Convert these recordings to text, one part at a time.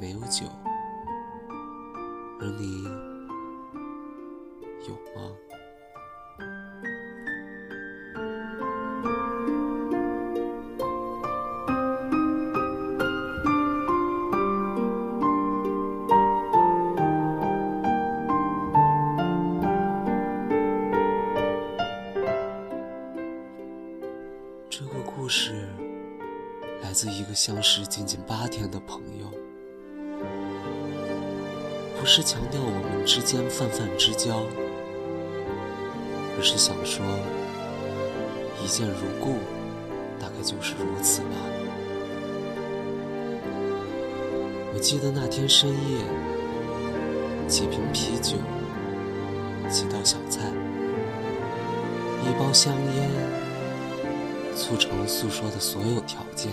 没有酒，而你有吗？这个故事来自一个相识仅仅八天的朋友，不是强调我们之间泛泛之交，而是想说一见如故，大概就是如此吧。我记得那天深夜，几瓶啤酒，几道小菜，一包香烟。促成了诉说的所有条件。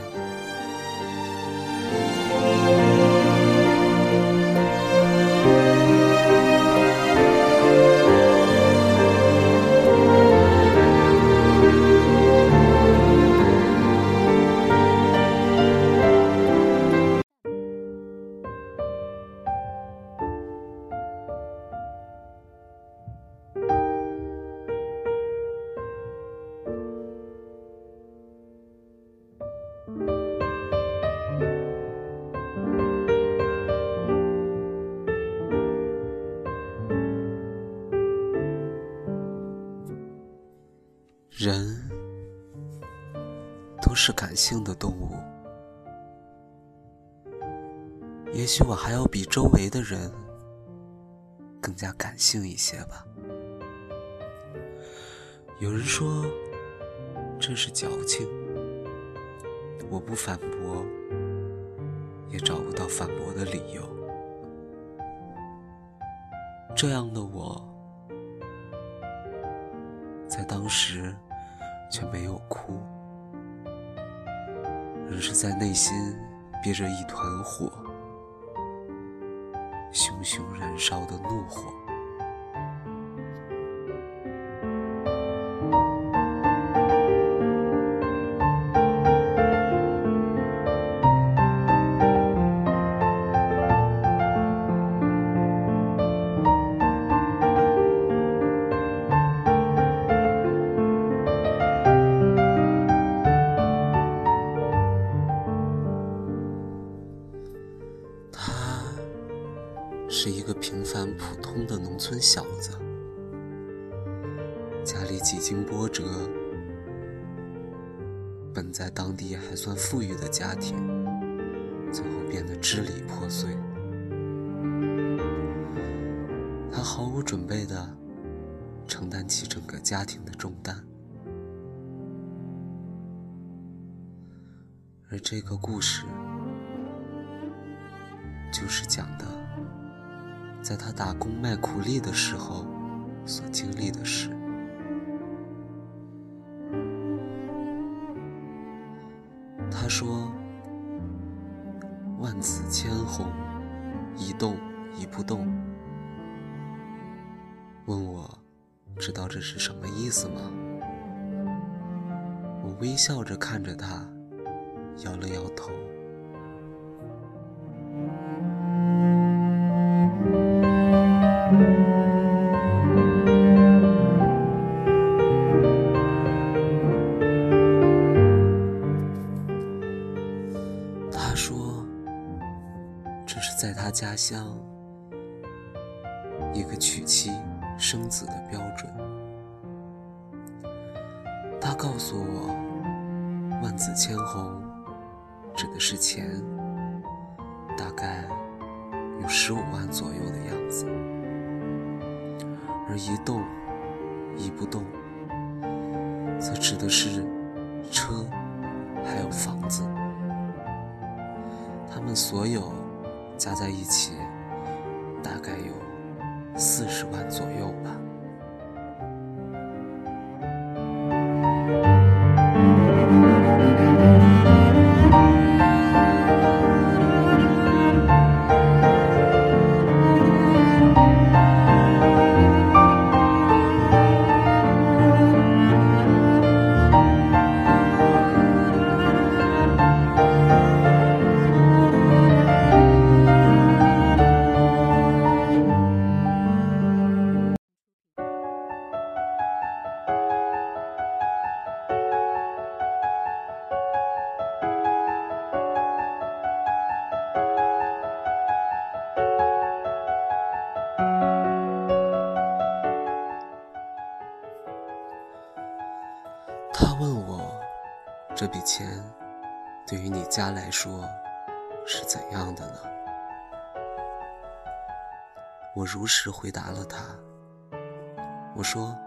是感性的动物，也许我还要比周围的人更加感性一些吧。有人说这是矫情，我不反驳，也找不到反驳的理由。这样的我，在当时。却没有哭，而是在内心憋着一团火，熊熊燃烧的怒火。也还算富裕的家庭，最后变得支离破碎。他毫无准备的承担起整个家庭的重担，而这个故事就是讲的。在他打工卖苦力的时候，所经历的事。问我知道这是什么意思吗？我微笑着看着他，摇了摇头。他说：“这是在他家乡一个娶妻生子的标准。”他告诉我，“万紫千红”指的是钱，大概有十五万左右的样子。而一动一不动，则指的是车，还有房子。他们所有加在一起，大概有四十万左右吧。问我这笔钱对于你家来说是怎样的呢？我如实回答了他。我说，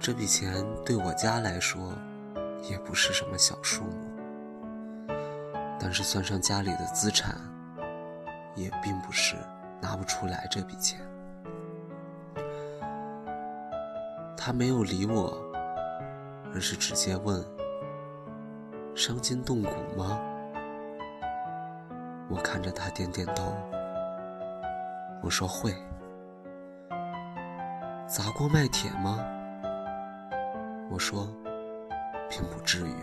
这笔钱对我家来说也不是什么小数目，但是算上家里的资产，也并不是拿不出来这笔钱。他没有理我，而是直接问：“伤筋动骨吗？”我看着他点点头，我说：“会。”砸锅卖铁吗？我说：“并不至于。”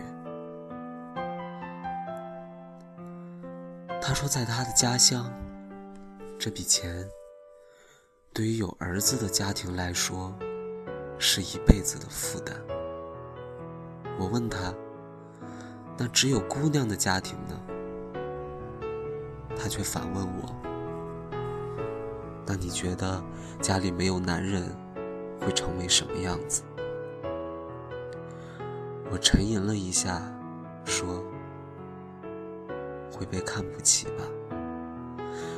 他说：“在他的家乡，这笔钱对于有儿子的家庭来说。”是一辈子的负担。我问他：“那只有姑娘的家庭呢？”他却反问我：“那你觉得家里没有男人会成为什么样子？”我沉吟了一下，说：“会被看不起吧？”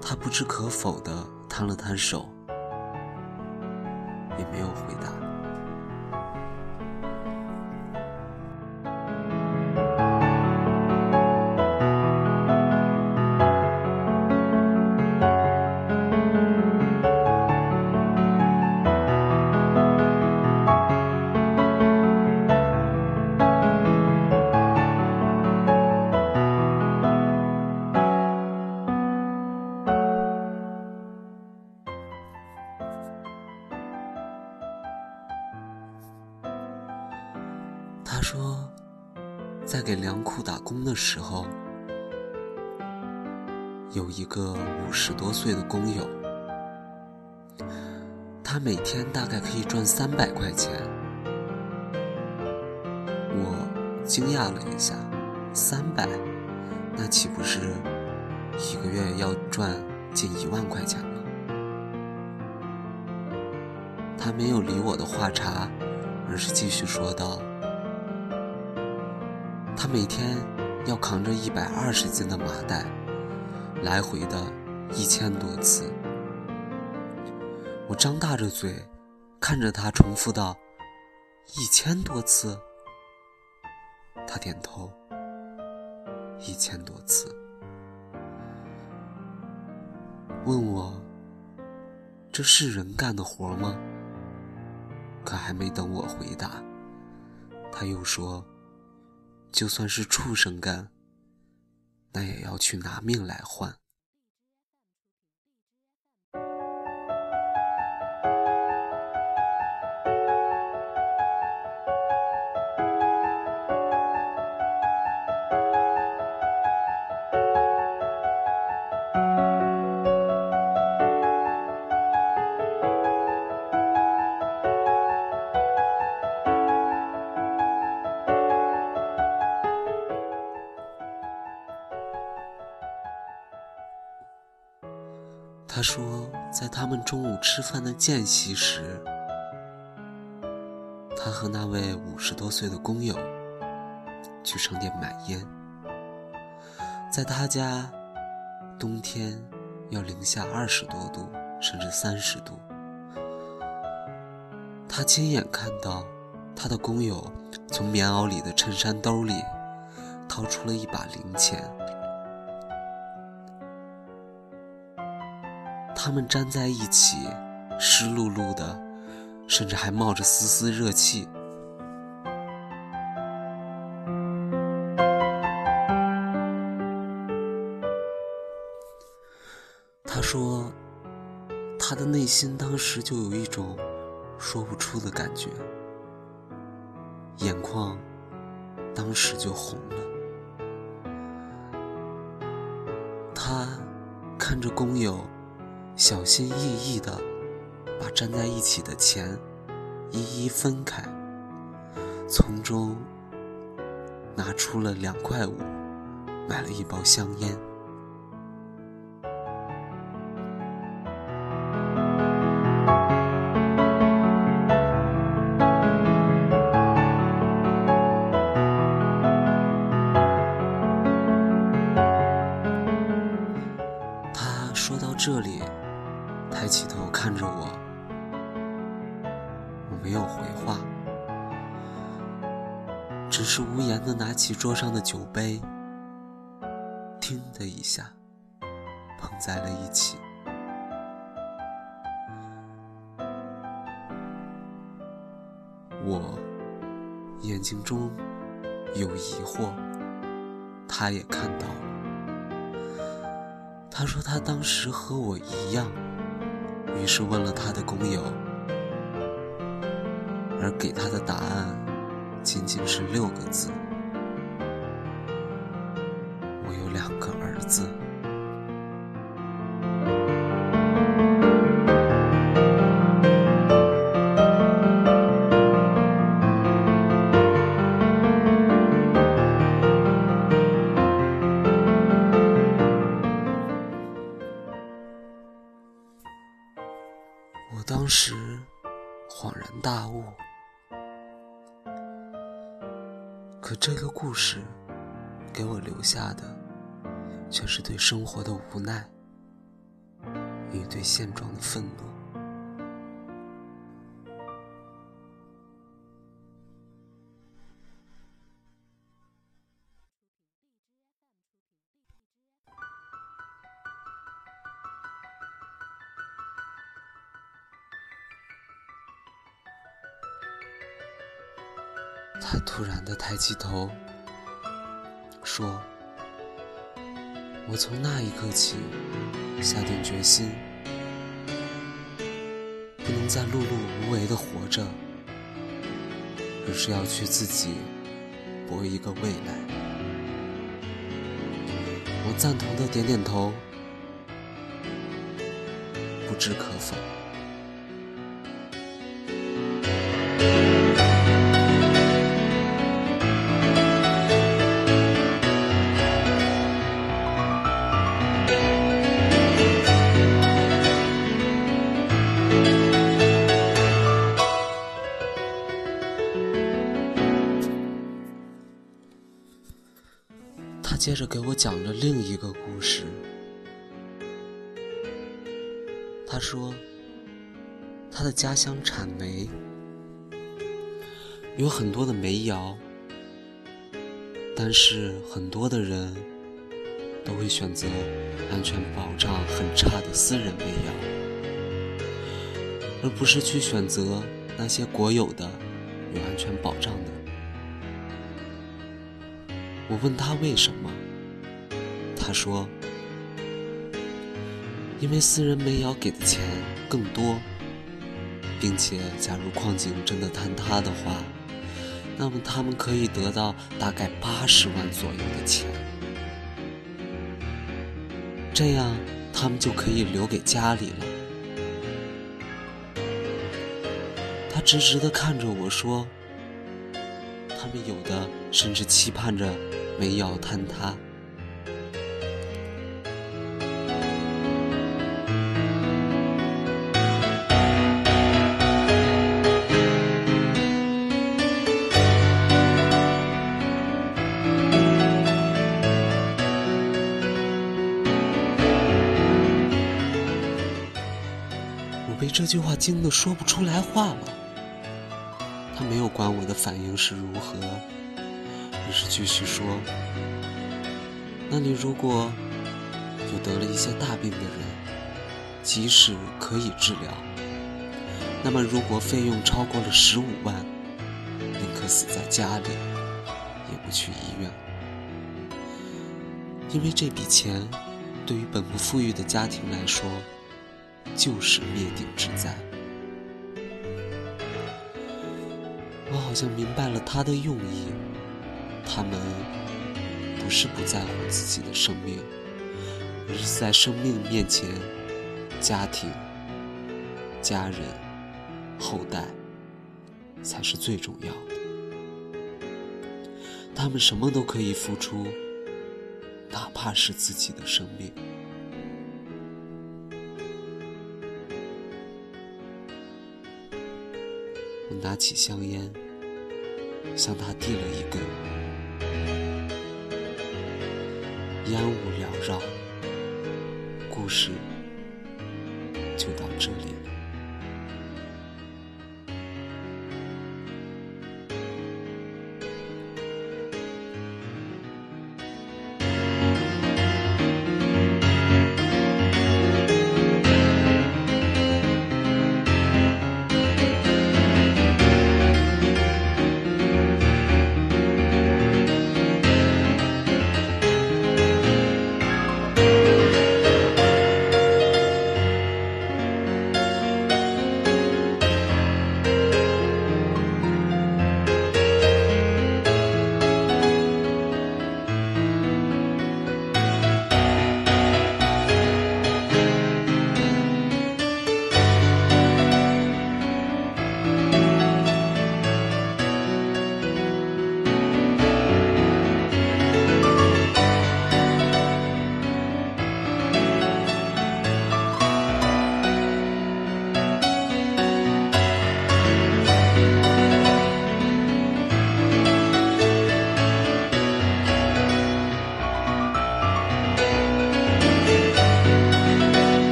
他不置可否地摊了摊手，也没有回答。库打工的时候，有一个五十多岁的工友，他每天大概可以赚三百块钱。我惊讶了一下，三百，那岂不是一个月要赚近一万块钱吗？他没有理我的话茬，而是继续说道。他每天要扛着一百二十斤的麻袋，来回的一千多次。我张大着嘴，看着他重复道：“一千多次。”他点头：“一千多次。”问我：“这是人干的活吗？”可还没等我回答，他又说。就算是畜生干，那也要去拿命来换。他说，在他们中午吃饭的间隙时，他和那位五十多岁的工友去商店买烟。在他家，冬天要零下二十多度，甚至三十度。他亲眼看到他的工友从棉袄里的衬衫兜里掏出了一把零钱。他们粘在一起，湿漉漉的，甚至还冒着丝丝热气。他说，他的内心当时就有一种说不出的感觉，眼眶当时就红了。他看着工友。小心翼翼地把粘在一起的钱一一分开，从中拿出了两块五，买了一包香烟。没有回话，只是无言的拿起桌上的酒杯，叮的一下碰在了一起。我眼睛中有疑惑，他也看到了。他说他当时和我一样，于是问了他的工友，而给他的答案仅仅是六个字：我有两个儿子。对生活的无奈与对现状的愤怒。他突然的抬起头，说：“我从那一刻起，下定决心，不能再碌碌无为的活着，而是要去自己搏一个未来。”我赞同的点点头，不置可否。他接着给我讲了另一个故事。他说，他的家乡产煤，有很多的煤窑，但是很多的人都会选择安全保障很差的私人煤窑，而不是去选择那些国有的有安全保障的。我问他为什么，他说：“因为私人煤窑给的钱更多，并且假如矿井真的坍塌的话，那么他们可以得到大概八十万左右的钱，这样他们就可以留给家里了。”他直直的看着我说：“他们有的甚至期盼着。”煤窑坍塌，我被这句话惊得说不出来话了。没有管我的反应是如何。而是继续说：“那你如果有得了一些大病的人，即使可以治疗，那么如果费用超过了十五万，宁可死在家里，也不去医院，因为这笔钱对于本不富裕的家庭来说，就是灭顶之灾。”我好像明白了他的用意。他们不是不在乎自己的生命，而是在生命面前，家庭、家人、后代才是最重要的。他们什么都可以付出，哪怕是自己的生命。拿起香烟，向他递了一根。烟雾缭绕。故事。就到这里。